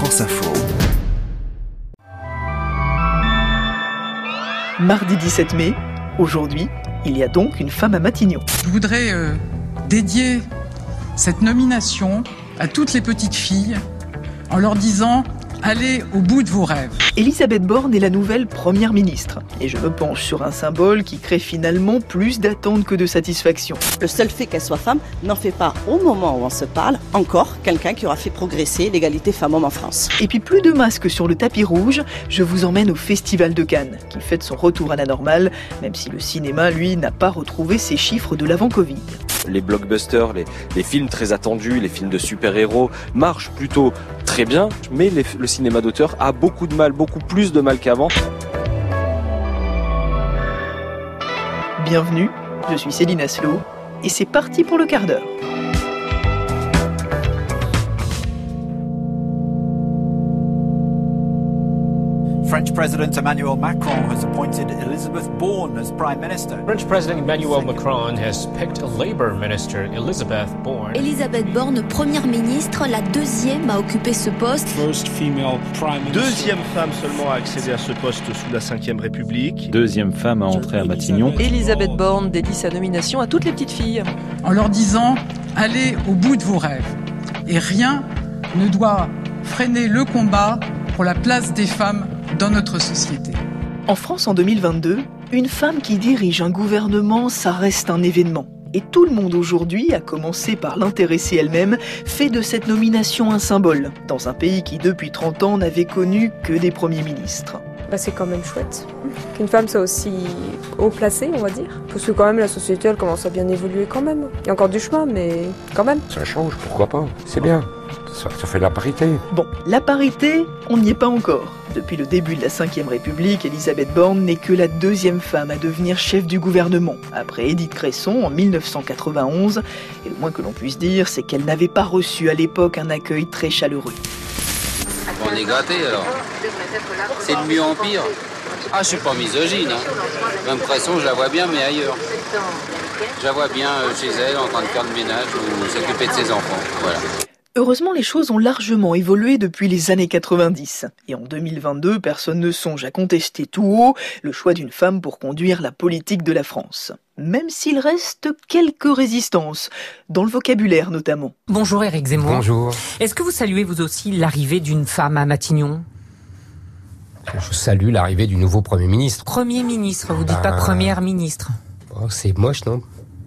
France Info. Mardi 17 mai, aujourd'hui, il y a donc une femme à Matignon. Je voudrais euh, dédier cette nomination à toutes les petites filles en leur disant Allez au bout de vos rêves. Elisabeth Borne est la nouvelle première ministre. Et je me penche sur un symbole qui crée finalement plus d'attentes que de satisfaction. Le seul fait qu'elle soit femme n'en fait pas, au moment où on se parle, encore quelqu'un qui aura fait progresser l'égalité femmes-hommes en France. Et puis plus de masques sur le tapis rouge, je vous emmène au Festival de Cannes, qui fête son retour à la normale, même si le cinéma, lui, n'a pas retrouvé ses chiffres de l'avant-Covid les blockbusters, les, films très attendus, les films de super-héros marchent plutôt très bien, mais le cinéma d'auteur a beaucoup de mal, beaucoup plus de mal qu'avant. Bienvenue, je suis Céline Aslo et c'est parti pour le quart d'heure. French President Emmanuel Macron has appointed Elizabeth Bourne as Prime Minister. French President Emmanuel Macron has picked a Labour Minister, Elizabeth Bourne. Elisabeth Borne, première ministre, la deuxième à occuper ce poste. First female prime minister. Deuxième femme seulement à accéder à ce poste sous la Ve République. Deuxième femme à entrer à Matignon. Elisabeth Borne dédie sa nomination à toutes les petites filles. En leur disant allez au bout de vos rêves. Et rien ne doit freiner le combat pour la place des femmes dans notre société. En France en 2022, une femme qui dirige un gouvernement, ça reste un événement. Et tout le monde aujourd'hui, à commencer par l'intéressée elle-même, fait de cette nomination un symbole, dans un pays qui depuis 30 ans n'avait connu que des premiers ministres. Bah, c'est quand même chouette qu'une femme soit aussi haut placée, on va dire. Parce que quand même la société, elle commence à bien évoluer quand même. Il y a encore du chemin, mais quand même. Ça change, pourquoi pas? C'est bien. Ça, fait la parité. Bon, la parité, on n'y est pas encore. Depuis le début de la Ve République, Elisabeth Borne n'est que la deuxième femme à devenir chef du gouvernement, après Édith Cresson en 1991. Et le moins que l'on puisse dire, c'est qu'elle n'avait pas reçu à l'époque un accueil très chaleureux. On est gâté alors. C'est de mieux en pire. Ah, je suis pas misogyne. Hein. Même je la vois bien, mais ailleurs. Je la vois bien euh, chez elle en train de faire le ménage ou s'occuper de ses enfants. Heureusement, les choses ont largement évolué depuis les années 90. Et en 2022, personne ne songe à contester tout haut le choix d'une femme pour conduire la politique de la France. Même s'il reste quelques résistances, dans le vocabulaire notamment. Bonjour Eric Zemmour. Bonjour. Est-ce que vous saluez vous aussi l'arrivée d'une femme à Matignon? Je salue l'arrivée du nouveau Premier ministre. Premier ministre, vous dites pas ben, Première ministre. Oh, c'est moche, non?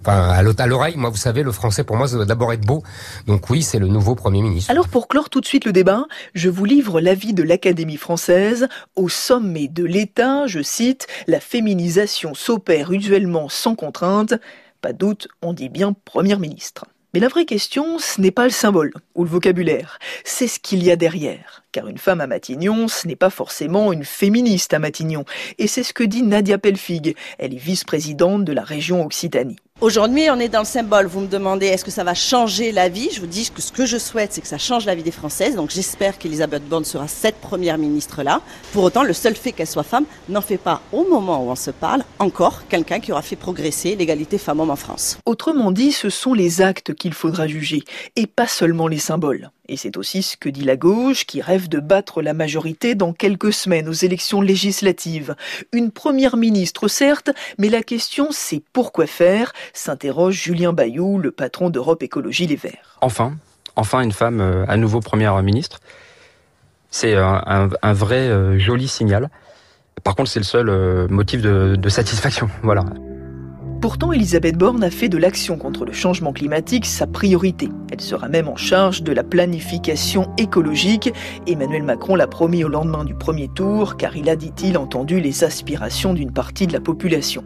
Enfin, à l'oreille, moi, vous savez, le français, pour moi, ça doit d'abord être beau. Donc oui, c'est le nouveau Premier ministre. Alors, pour clore tout de suite le débat, je vous livre l'avis de l'Académie française. Au sommet de l'État, je cite, la féminisation s'opère usuellement sans contrainte. Pas doute, on dit bien Premier ministre. Mais la vraie question, ce n'est pas le symbole ou le vocabulaire, c'est ce qu'il y a derrière. Car une femme à Matignon, ce n'est pas forcément une féministe à Matignon. Et c'est ce que dit Nadia Pelfig. Elle est vice-présidente de la région Occitanie. Aujourd'hui, on est dans le symbole. Vous me demandez est-ce que ça va changer la vie? Je vous dis que ce que je souhaite, c'est que ça change la vie des Françaises. Donc j'espère qu'Elisabeth Borne sera cette première ministre-là. Pour autant, le seul fait qu'elle soit femme n'en fait pas, au moment où on se parle, encore quelqu'un qui aura fait progresser l'égalité femmes-hommes en France. Autrement dit, ce sont les actes qu'il faudra juger, et pas seulement les symboles. Et c'est aussi ce que dit la gauche, qui rêve de battre la majorité dans quelques semaines aux élections législatives. Une première ministre, certes, mais la question c'est pourquoi faire s'interroge Julien Bayou, le patron d'Europe Écologie Les Verts. Enfin, enfin une femme euh, à nouveau première ministre. C'est un, vrai euh, joli signal. Par contre, c'est le seul euh, motif de, de satisfaction. Voilà. Pourtant, Elisabeth Borne a fait de l'action contre le changement climatique sa priorité. Elle sera même en charge de la planification écologique. Emmanuel Macron l'a promis au lendemain du premier tour, car il a, dit-il, entendu les aspirations d'une partie de la population.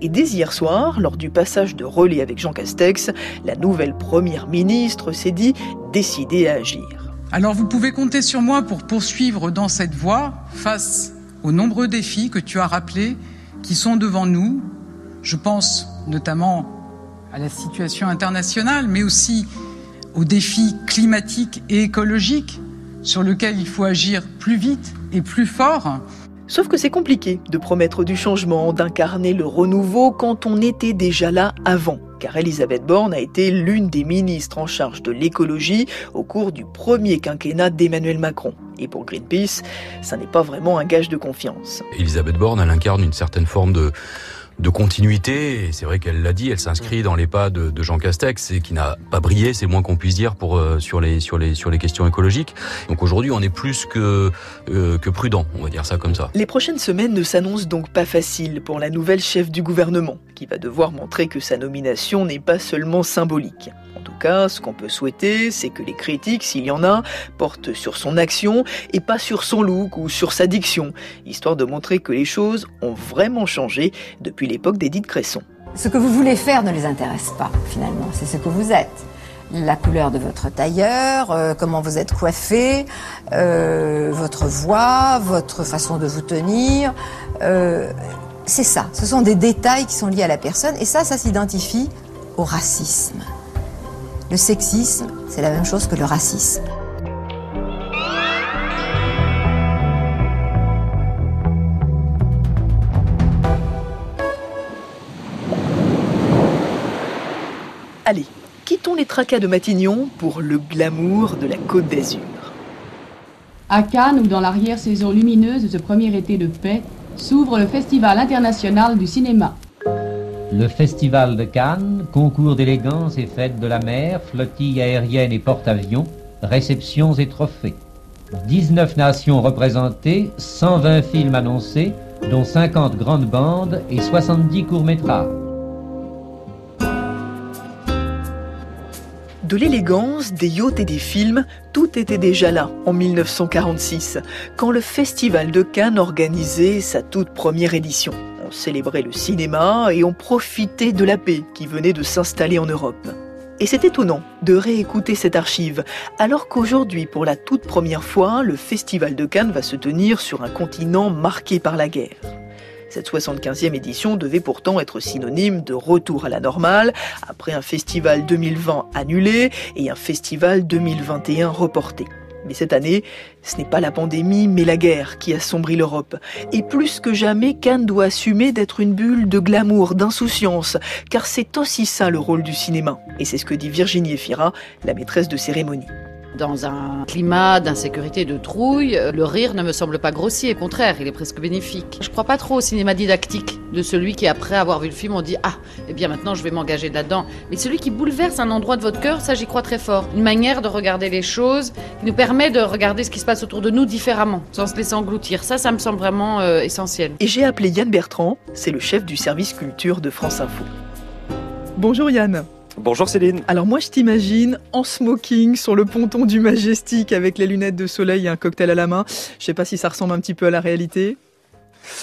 Et dès hier soir, lors du passage de relais avec Jean Castex, la nouvelle première ministre s'est dit décidée à agir. Alors vous pouvez compter sur moi pour poursuivre dans cette voie face aux nombreux défis que tu as rappelés qui sont devant nous je pense notamment à la situation internationale, mais aussi aux défis climatiques et écologiques sur lesquels il faut agir plus vite et plus fort. Sauf que c'est compliqué de promettre du changement, d'incarner le renouveau quand on était déjà là avant. car Elisabeth Borne a été l'une des ministres en charge de l'écologie au cours du premier quinquennat d'Emmanuel Macron. Et pour Greenpeace, ça n'est pas vraiment un gage de confiance. Elisabeth Borne, elle incarne une certaine forme de de continuité. C'est vrai qu'elle l'a dit, elle s'inscrit dans les pas de, Jean Castex, et qui n'a pas brillé, c'est moins qu'on puisse dire euh, sur les sur les sur les questions écologiques. Donc aujourd'hui, on est plus que euh, que prudent, on va dire ça comme ça. Les prochaines semaines ne s'annoncent donc pas faciles pour la nouvelle chef du gouvernement, qui va devoir montrer que sa nomination n'est pas seulement symbolique. Cas, ce qu'on peut souhaiter, c'est que les critiques, s'il y en a, portent sur son action et pas sur son look ou sur sa diction, histoire de montrer que les choses ont vraiment changé depuis l'époque d'Édith Cresson. Ce que vous voulez faire ne les intéresse pas, finalement, c'est ce que vous êtes. La couleur de votre tailleur, euh, comment vous êtes coiffé, euh, votre voix, votre façon de vous tenir. Euh, c'est ça, ce sont des détails qui sont liés à la personne et ça, ça s'identifie au racisme. Le sexisme, c'est la même chose que le racisme. Allez, quittons les tracas de Matignon pour le glamour de la Côte d'Azur. À Cannes, ou dans l'arrière-saison lumineuse de ce premier été de paix, s'ouvre le Festival international du cinéma. Le Festival de Cannes, concours d'élégance et fête de la mer, flottille aérienne et porte-avions, réceptions et trophées. 19 nations représentées, 120 films annoncés, dont 50 grandes bandes et 70 courts-métrages. De l'élégance, des yachts et des films, tout était déjà là en 1946, quand le Festival de Cannes organisait sa toute première édition. On célébrait le cinéma et on profitait de la paix qui venait de s'installer en Europe. Et c'est étonnant de réécouter cette archive, alors qu'aujourd'hui, pour la toute première fois, le Festival de Cannes va se tenir sur un continent marqué par la guerre. Cette 75e édition devait pourtant être synonyme de retour à la normale, après un festival 2020 annulé et un festival 2021 reporté. Mais cette année, ce n'est pas la pandémie, mais la guerre qui assombrit l'Europe. Et plus que jamais, Cannes doit assumer d'être une bulle de glamour, d'insouciance, car c'est aussi ça le rôle du cinéma. Et c'est ce que dit Virginie Efira, la maîtresse de cérémonie. Dans un climat d'insécurité, de trouille, le rire ne me semble pas grossier, au contraire, il est presque bénéfique. Je crois pas trop au cinéma didactique de celui qui, après avoir vu le film, on dit Ah, eh bien maintenant je vais m'engager là-dedans. Mais celui qui bouleverse un endroit de votre cœur, ça j'y crois très fort. Une manière de regarder les choses qui nous permet de regarder ce qui se passe autour de nous différemment, sans se laisser engloutir. Ça, ça me semble vraiment euh, essentiel. Et j'ai appelé Yann Bertrand, c'est le chef du service culture de France Info. Bonjour Yann. Bonjour Céline. Alors moi je t'imagine en smoking sur le ponton du Majestic avec les lunettes de soleil et un cocktail à la main. Je sais pas si ça ressemble un petit peu à la réalité.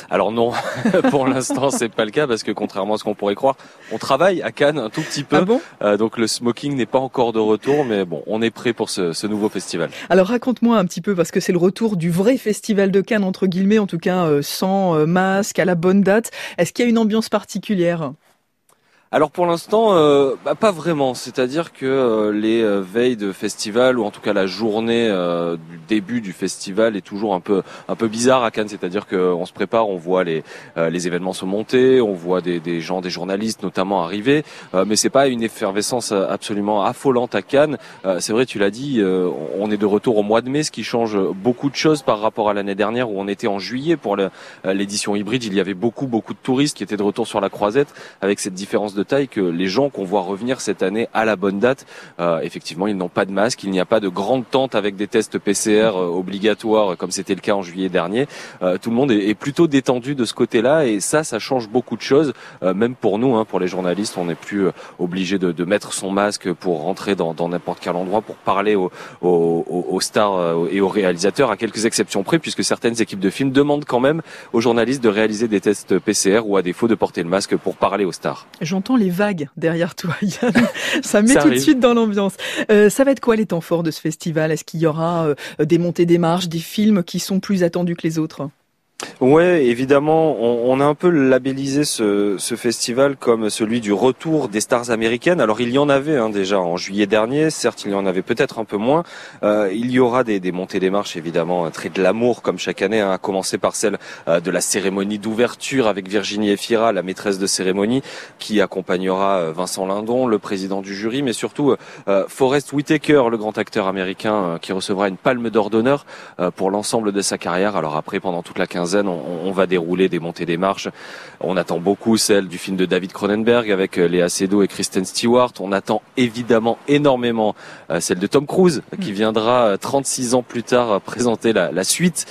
Alors non, pour l'instant c'est pas le cas parce que contrairement à ce qu'on pourrait croire, on travaille à Cannes un tout petit peu. Ah bon? Euh, donc le smoking n'est pas encore de retour, mais bon, on est prêt pour ce, ce nouveau festival. Alors raconte-moi un petit peu parce que c'est le retour du vrai festival de Cannes entre guillemets, en tout cas euh, sans euh, masque, à la bonne date. Est-ce qu'il y a une ambiance particulière? Alors pour l'instant, euh, bah, pas vraiment. C'est-à-dire que euh, les euh, veilles de festival ou en tout cas la journée du début du festival est toujours un peu un peu bizarre à Cannes. C'est-à-dire qu'on se prépare, on voit les les événements se monter, on voit des, des gens, des journalistes notamment arriver, mais c'est pas une effervescence absolument affolante à Cannes. c'est vrai, tu l'as dit, on est de retour au mois de mai, ce qui change beaucoup de choses par rapport à l'année dernière où on était en juillet pour l'édition hybride. Il y avait beaucoup beaucoup de touristes qui étaient de retour sur la Croisette avec cette différence de taille que les gens qu'on voit revenir cette année à la bonne date, euh, effectivement, ils n'ont pas de masque, il n'y a pas de grande tente avec des tests PCR euh, obligatoires comme c'était le cas en juillet dernier. Euh, tout le monde est, est, plutôt détendu de ce côté-là et ça, ça change beaucoup de choses, euh, même pour nous, hein, pour les journalistes, on n'est plus euh, obligé de, de, mettre son masque pour rentrer dans n'importe quel endroit pour parler aux, stars et aux réalisateurs, à quelques exceptions près, puisque certaines équipes de films demandent quand même aux journalistes de réaliser des tests PCR ou à défaut de porter le masque pour parler aux stars. Les vagues derrière toi, Yann. Ça met ça tout arrive. de suite dans l'ambiance. Euh, ça va être quoi les temps forts de ce festival? Est-ce qu'il y aura euh, des montées des marches, des films qui sont plus attendus que les autres? Ouais, évidemment, on, on, a un peu labellisé ce, ce, festival comme celui du retour des stars américaines. Alors il y en avait hein, déjà en juillet dernier, certes il y en avait peut-être un peu moins. Euh, il y aura des, des, montées des marches évidemment, trait de l'amour comme chaque année, hein, à commencer par celle euh, de la cérémonie d'ouverture avec Virginie Efira, la maîtresse de cérémonie, qui accompagnera euh, Vincent Lindon, le président du jury, mais surtout euh, Forrest Whitaker, le grand acteur américain, euh, qui recevra une palme d'or d'honneur pour l'ensemble de sa carrière. Alors après, pendant toute la quinzaine, on, va dérouler des montées des marches. On attend beaucoup celle du film de David Cronenberg avec euh, Léa Seydoux et Kristen Stewart. On attend évidemment énormément euh, celle de Tom Cruise qui mm. viendra 36 euh, ans plus tard présenter la, la suite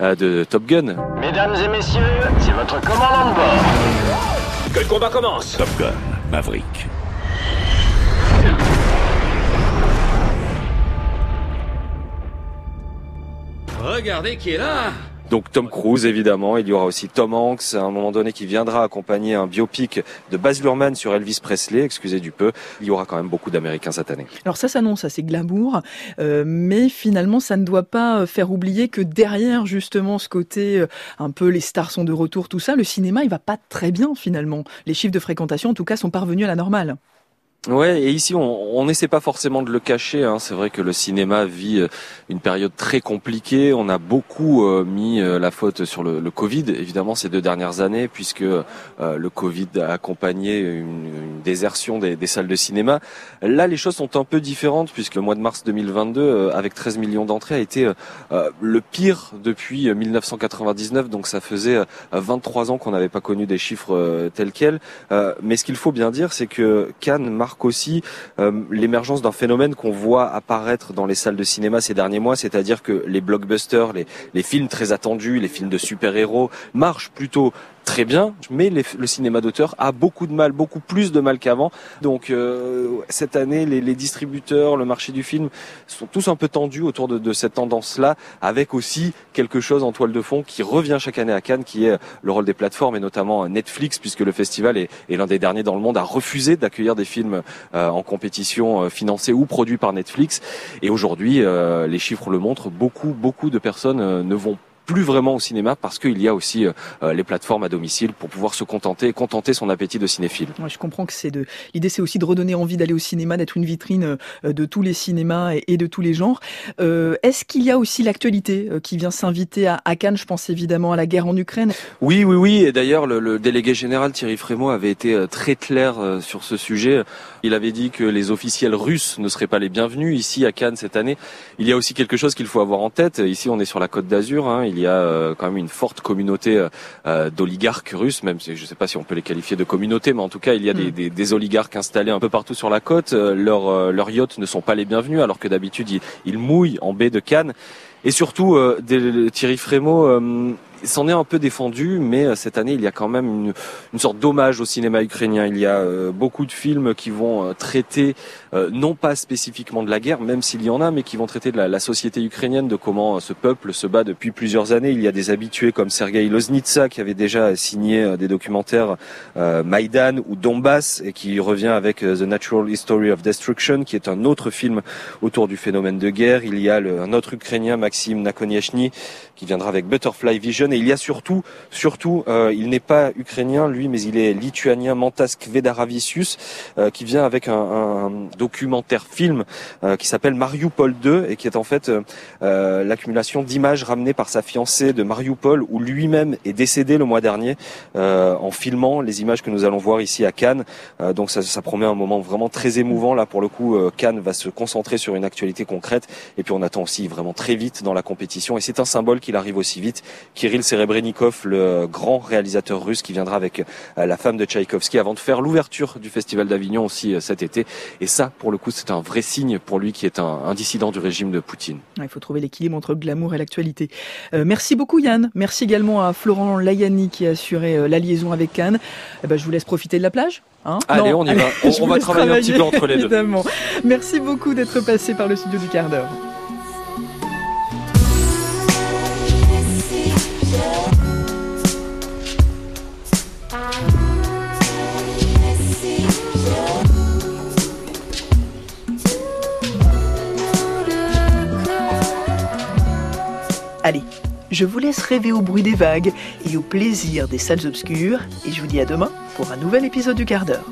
de Top Gun. Mesdames et messieurs, c'est votre commandant de bord. Que le combat commence. Top Gun, Maverick. Regardez qui est là donc Tom Cruise évidemment, il y aura aussi Tom Hanks à un moment donné qui viendra accompagner un biopic de Baz Luhrmann sur Elvis Presley, excusez du peu. Il y aura quand même beaucoup d'Américains cette année. Alors ça s'annonce assez glamour, euh, mais finalement ça ne doit pas faire oublier que derrière justement ce côté euh, un peu les stars sont de retour, tout ça, le cinéma il va pas très bien finalement. Les chiffres de fréquentation en tout cas sont parvenus à la normale. Ouais, et ici on n'essaie pas forcément de le cacher. Hein. C'est vrai que le cinéma vit euh, une période très compliquée. On a beaucoup euh, mis euh, la faute sur le, le, Covid, évidemment ces deux dernières années, puisque le Covid a accompagné une, une désertion des, des, salles de cinéma. Là, les choses sont un peu différentes, puisque le mois de mars 2022, avec 13 millions d'entrées, a été le pire depuis 1999. Donc ça faisait 23 ans qu'on n'avait pas connu des chiffres tels quels. mais ce qu'il faut bien dire, c'est que Cannes marque aussi euh, l'émergence d'un phénomène qu'on voit apparaître dans les salles de cinéma ces derniers mois, c'est-à-dire que les blockbusters, les, les films très attendus, les films de super-héros marchent plutôt très bien, mais le cinéma d'auteur a beaucoup de mal, beaucoup plus de mal qu'avant. Donc euh, cette année, les, distributeurs, le marché du film sont tous un peu tendus autour de, cette tendance-là, avec aussi quelque chose en toile de fond qui revient chaque année à Cannes, qui est le rôle des plateformes et notamment Netflix, puisque le festival est, l'un des derniers dans le monde à refuser d'accueillir des films euh, en compétition euh, financés ou produits par Netflix. Et aujourd'hui, euh, les chiffres le montrent, beaucoup, beaucoup de personnes euh, ne vont plus vraiment au cinéma parce qu'il y a aussi euh, euh, les plateformes à domicile pour pouvoir se contenter et contenter son appétit de cinéphile. Ouais, je comprends que c'est de l'idée c'est aussi de redonner envie d'aller au cinéma, d'être une vitrine euh, de tous les cinémas et, de tous les genres. Euh, Est-ce qu'il y a aussi l'actualité qui vient s'inviter à, à, Cannes? Je pense évidemment à la guerre en Ukraine. Oui, oui, oui. Et d'ailleurs, le, le, délégué général Thierry Frémaux avait été très clair sur ce sujet. Il avait dit que les officiels russes ne seraient pas les bienvenus ici à Cannes cette année. Il y a aussi quelque chose qu'il faut avoir en tête. Ici, on est sur la Côte d'Azur. Hein. Il y a euh, quand même une forte communauté euh, d'oligarques russes, même si je ne sais pas si on peut les qualifier de communauté, mais en tout cas, il y a des, mm. des, des oligarques installés un peu partout sur la côte. Euh, leurs, leurs yachts ne sont pas les bienvenus, alors que d'habitude, ils, ils mouillent en baie de Cannes. Et surtout, Thierry Frémaux s'en est un peu défendu, mais euh, cette année, il y a quand même une, une sorte d'hommage au cinéma ukrainien. Il y a euh, beaucoup de films qui vont euh, traiter, non pas spécifiquement de la guerre, même s'il y en a, mais qui vont traiter de la, la, société ukrainienne, de comment ce peuple se bat depuis plusieurs années. Il y a des habitués comme Sergei Loznitsa, qui avait déjà signé des documentaires Maïdan ou Donbass, et qui revient avec The Natural History of Destruction, qui est un autre film autour du phénomène de guerre. Il y a le, un autre Ukrainien, Maxime Nakoniechny, qui viendra avec Butterfly Vision et il y a surtout, surtout, euh, il n'est pas ukrainien lui, mais il est lituanien, Mantas Kvedaravicius, euh, qui vient avec un, un documentaire film euh, qui s'appelle Mariupol 2 et qui est en fait euh, l'accumulation d'images ramenées par sa fiancée de Mariupol, où lui-même est décédé le mois dernier euh, en filmant les images que nous allons voir ici à Cannes. Euh, donc ça, ça, promet un moment vraiment très émouvant. Là, pour le coup, Cannes va se concentrer sur une actualité concrète et puis on attend aussi vraiment très vite dans la compétition. Et c'est un symbole qu'il arrive aussi vite. Kirill Serebrennikov, le grand réalisateur russe qui viendra avec euh, la femme de Tchaïkovski avant de faire l'ouverture du Festival d'Avignon aussi euh, cet été. Et ça, pour le coup, c'est un vrai signe pour lui qui est un, un dissident du régime de Poutine. Il faut trouver l'équilibre entre le glamour et l'actualité. Euh, merci beaucoup Yann. Merci également à Florent Layani qui a assuré la liaison avec Cannes. Eh ben, je vous laisse profiter de la plage. Hein Allez, on y va. On, on va travailler un petit peu entre les évidemment. deux. Merci beaucoup d'être passé par le studio du quart d'heure. Allez, Je vous laisse rêver au bruit des vagues et au plaisir des salles obscures et je vous dis à demain pour un nouvel épisode du quart d'heure.